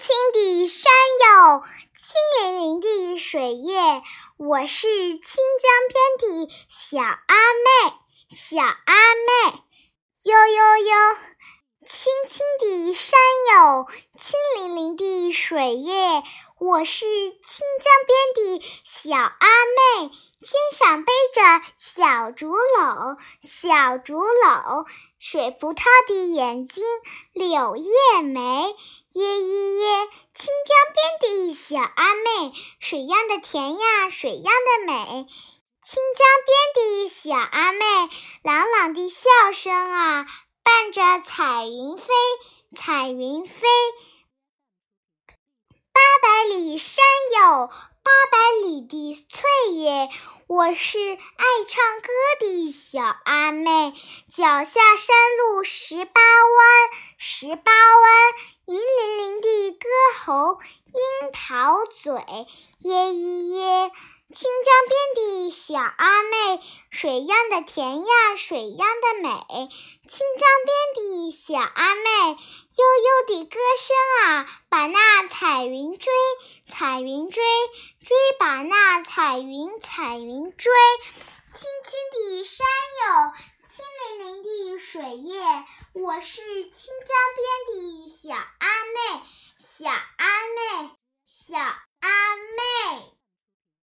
青的山有清粼粼的水耶，我是清江边的小阿妹。小阿妹，悠悠悠，青青的山有清粼粼的水耶，我是清江边的小阿妹，肩上背着小竹篓，小竹篓，水葡萄的眼睛柳叶眉，耶耶耶，清江边的小阿妹，水样的甜呀，水样的美。清江边的小阿妹，朗朗的笑声啊，伴着彩云飞，彩云飞。八百里山有八百里的翠叶，我是爱唱歌的小阿妹，脚下山路十八弯，十八弯，银头，樱桃嘴，耶耶耶。清江边的小阿妹，水样的甜呀，水样的美。清江边的小阿妹，悠悠的歌声啊，把那彩云追，彩云追，追把那彩云，彩云追。青青的山有清淋淋的水叶，我是清江边的小阿妹，小，